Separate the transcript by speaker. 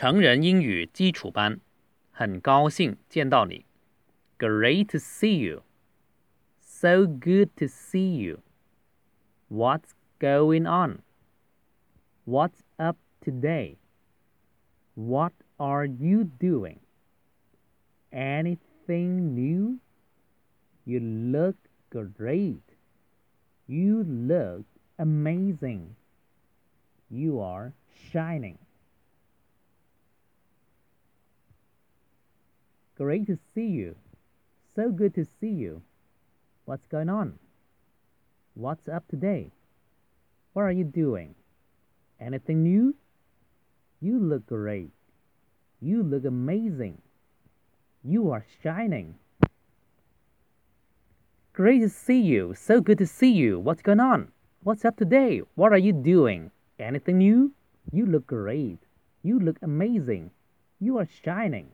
Speaker 1: 成人英语基础班，很高兴见到你。Great to see you. So good to see you. What's going on? What's up today? What are you doing? Anything new? You look great. You look amazing. You are shining. Great to see you. So good to see you. What's going on? What's up today? What are you doing? Anything new? You look great. You look amazing. You are shining. Great to see you. So good to see you. What's going on? What's up today? What are you doing? Anything new? You look great. You look amazing. You are shining.